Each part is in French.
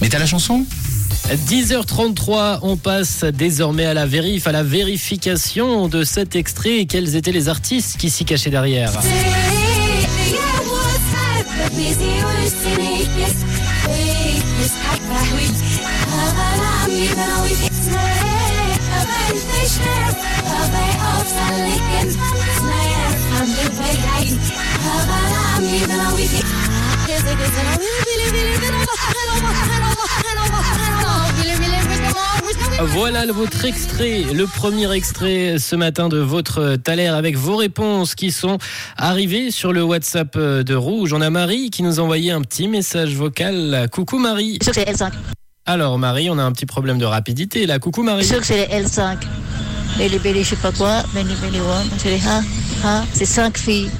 Mais t'as la chanson 10h33, on passe désormais à la vérif, à la vérification de cet extrait et quels étaient les artistes qui s'y cachaient derrière. Voilà votre extrait, le premier extrait ce matin de votre Thaler avec vos réponses qui sont arrivées sur le WhatsApp de Rouge. On a Marie qui nous a envoyé un petit message vocal. Coucou Marie. Je c'est L5. Alors Marie, on a un petit problème de rapidité là. Coucou Marie. Je que c'est les L5. Et les je sais pas quoi, les c'est les c'est cinq filles.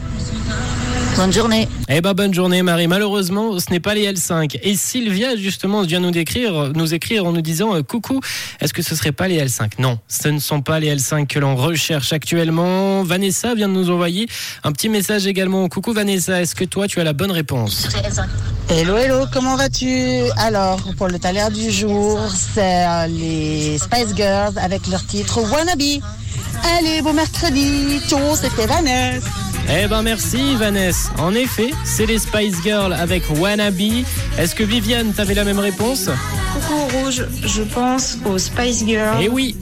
Bonne journée. Eh ben bonne journée Marie. Malheureusement, ce n'est pas les L5. Et Sylvia justement vient nous décrire, nous écrire en nous disant euh, coucou, est-ce que ce serait pas les L5 Non, ce ne sont pas les L5 que l'on recherche actuellement. Vanessa vient de nous envoyer un petit message également. Coucou Vanessa, est-ce que toi tu as la bonne réponse? Hello, hello, comment vas-tu? Alors, pour le taler du jour, c'est euh, les Spice Girls avec leur titre Wannabe. Allez, bon mercredi, ciao, c'était Vanessa. Eh ben merci Vanessa. En effet, c'est les Spice Girls avec Wannabe. Est-ce que Viviane, t'avais la même réponse? Coucou Rouge, je pense aux Spice Girls Eh oui.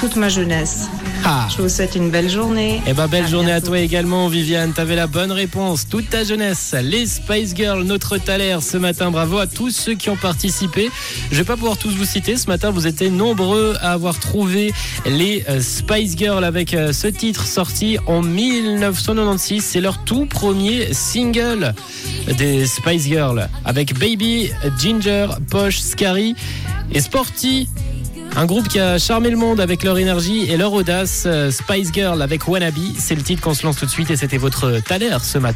toute ma jeunesse. Ah. Je vous souhaite une belle journée. Eh ben belle À journée à toi également Viviane, t'avais la bonne réponse, toute ta jeunesse, les Spice Girls, notre Thaler ce matin, bravo à tous ceux qui ont participé. Je vais pas pouvoir tous vous citer, ce matin vous étiez nombreux à avoir trouvé les euh, Spice Girls avec euh, ce titre sorti en 1996, c'est leur tout premier single des Spice Girls avec Baby, Ginger, Posh, Scary et Sporty. Un groupe qui a charmé le monde avec leur énergie et leur audace. euh, Spice Girl avec Wannabe, c'est le titre qu'on se lance tout de suite et c'était votre Thaler ce matin.